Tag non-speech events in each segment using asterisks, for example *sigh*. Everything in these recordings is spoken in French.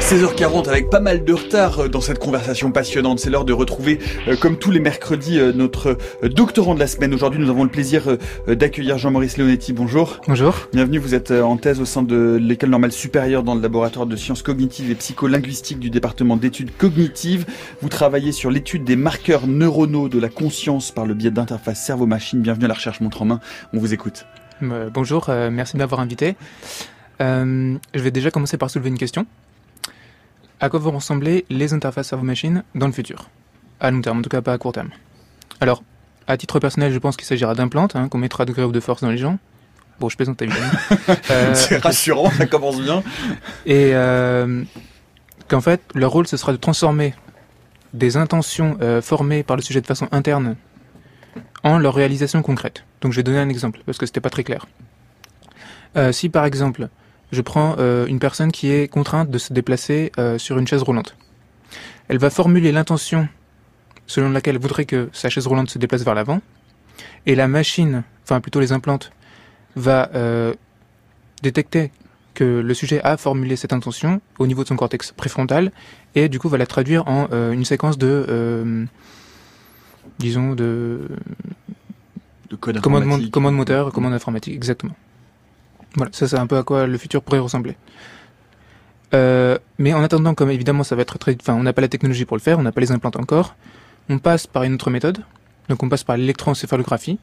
16h40 avec pas mal de retard euh, dans cette conversation passionnante. C'est l'heure de retrouver, euh, comme tous les mercredis, euh, notre doctorant de la semaine. Aujourd'hui, nous avons le plaisir d'accueillir Jean-Maurice Leonetti. Bonjour. Bonjour. Bienvenue, vous êtes en thèse au sein de l'école normale supérieure dans le laboratoire de sciences cognitives et psycholinguistiques du département d'études cognitives. Vous travaillez sur l'étude des marqueurs neuronaux de la conscience par le biais d'interfaces cerveau-machine. Bienvenue à la recherche montre en main. On vous écoute. bonjour, merci de m'avoir invité. je vais déjà commencer par soulever une question. À quoi vont ressembler les interfaces servo-machine dans le futur? À long terme, en tout cas pas à court terme. Alors, à titre personnel, je pense qu'il s'agira d'implantes hein, qu'on mettra de gré ou de force dans les gens. Bon, je plaisante évidemment. *laughs* euh, C'est rassurant, ça commence bien. Et euh, qu'en fait, leur rôle, ce sera de transformer des intentions euh, formées par le sujet de façon interne en leur réalisation concrète. Donc je vais donner un exemple, parce que c'était pas très clair. Euh, si par exemple, je prends euh, une personne qui est contrainte de se déplacer euh, sur une chaise roulante. Elle va formuler l'intention selon laquelle elle voudrait que sa chaise roulante se déplace vers l'avant, et la machine, enfin plutôt les implantes, va euh, détecter que le sujet a formulé cette intention au niveau de son cortex préfrontal, et du coup va la traduire en une séquence de, disons, de, de code commande, commande moteur, commande informatique, exactement. Voilà, ça c'est un peu à quoi le futur pourrait ressembler. Euh, mais en attendant, comme évidemment ça va être très, enfin on n'a pas la technologie pour le faire, on n'a pas les implants encore, on passe par une autre méthode. Donc on passe par l'électroencéphalographie,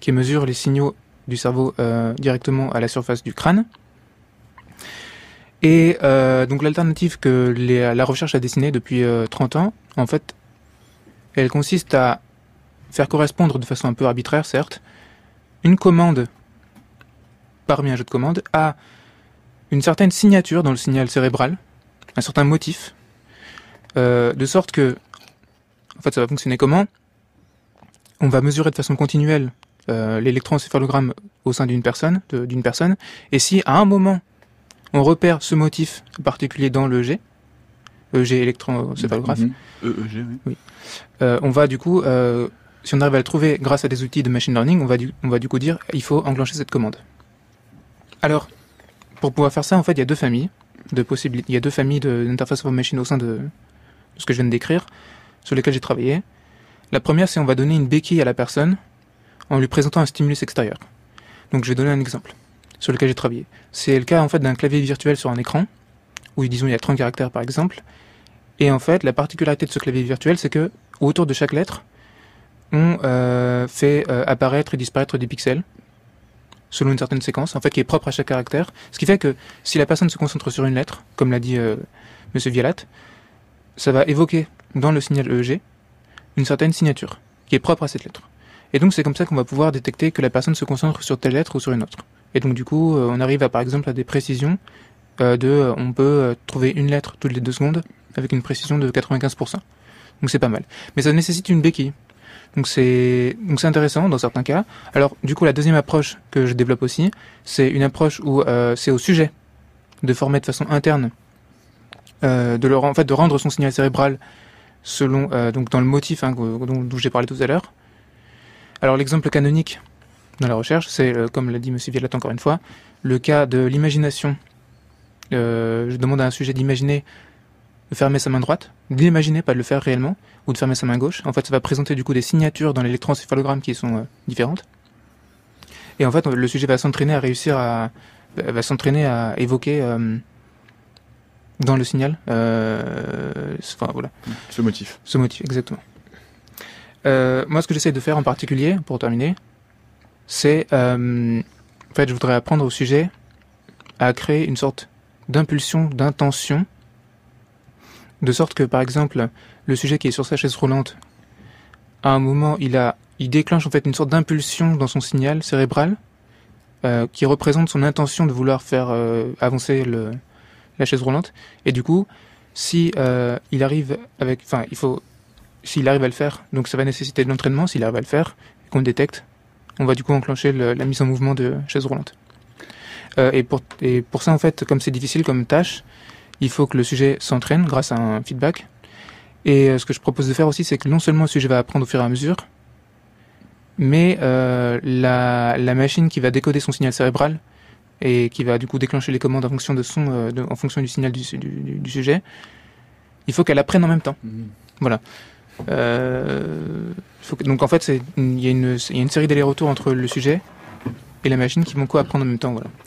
qui mesure les signaux du cerveau euh, directement à la surface du crâne. Et euh, donc l'alternative que la recherche a dessinée depuis 30 ans, en fait, elle consiste à faire correspondre de façon un peu arbitraire, certes, une commande parmi un jeu de commande, a une certaine signature dans le signal cérébral, un certain motif, euh, de sorte que, en fait, ça va fonctionner comment? On va mesurer de façon continuelle euh, l'électroencéphalogramme au sein d'une personne, d'une personne, et si à un moment on repère ce motif particulier dans le G, EG électroencéphalographe, mmh, EEG, oui. Euh, on va du coup, euh, si on arrive à le trouver grâce à des outils de machine learning, on va du, on va du coup dire il faut enclencher cette commande. Alors, pour pouvoir faire ça, en fait, il y a deux familles de possibilités. Il y a deux familles d'interface of machine au sein de, ce que je viens de décrire, sur lesquelles j'ai travaillé. La première, c'est on va donner une béquille à la personne en lui présentant un stimulus extérieur. Donc, je vais donner un exemple sur lequel j'ai travaillé. C'est le cas en fait d'un clavier virtuel sur un écran où disons il y a 30 caractères par exemple. Et en fait, la particularité de ce clavier virtuel, c'est que autour de chaque lettre, on euh, fait euh, apparaître et disparaître des pixels selon une certaine séquence, en fait, qui est propre à chaque caractère. Ce qui fait que si la personne se concentre sur une lettre, comme l'a dit euh, Monsieur Vialat, ça va évoquer dans le signal EEG une certaine signature qui est propre à cette lettre. Et donc c'est comme ça qu'on va pouvoir détecter que la personne se concentre sur telle lettre ou sur une autre. Et donc du coup, euh, on arrive à par exemple à des précisions euh, de, euh, on peut trouver une lettre toutes les deux secondes avec une précision de 95%. Donc c'est pas mal. Mais ça nécessite une béquille. Donc c'est donc c'est intéressant dans certains cas. Alors du coup la deuxième approche que je développe aussi, c'est une approche où euh, c'est au sujet de former de façon interne, euh, de leur en fait de rendre son signal cérébral selon euh, donc dans le motif hein, dont, j'ai parlé tout à l'heure. Alors l'exemple canonique dans la recherche, c'est comme l'a dit Monsieur Vialat encore une fois, le cas de l'imagination. je demande à un sujet d'imaginer de fermer sa main droite, d'imaginer, pas de le faire réellement, ou de fermer sa main gauche. En fait, ça va présenter du coup des signatures dans l'électroencéphalogramme qui sont euh, différentes. Et en fait, le sujet va s'entraîner à réussir à, va s'entraîner à évoquer euh, dans le signal, euh, enfin voilà. Ce motif. Ce motif, exactement. moi, ce que j'essaie de faire en particulier, pour terminer, c'est, en fait, je voudrais apprendre au sujet à créer une sorte d'impulsion, d'intention de sorte que, par exemple, le sujet qui est sur sa chaise roulante, à un moment, il a, il déclenche en fait une sorte d'impulsion dans son signal cérébral euh, qui représente son intention de vouloir faire euh, avancer le, la chaise roulante. Et du coup, si euh, il arrive avec, enfin, il faut, s'il arrive à le faire, donc ça va nécessiter de l'entraînement. S'il arrive à le faire, qu'on le détecte, on va du coup enclencher la mise en mouvement de chaise roulante. et pour et pour ça en fait, comme c'est difficile comme tâche, il faut que le sujet s'entraîne grâce à un feedback. Et euh, ce que je propose de faire aussi, c'est que non seulement le sujet va apprendre au fur et à mesure, mais euh, la, la, machine qui va décoder son signal cérébral, et qui va du coup déclencher les commandes en fonction de son, euh, de- en fonction du signal du, du- du- du sujet. Il faut qu'elle apprenne en même temps. Mhm. Voilà. Euh, faut que- donc en fait, c'est- il y, a une- il y a une série d'allers-retours entre le sujet et la machine qui vont quoi apprendre en même temps. Voilà.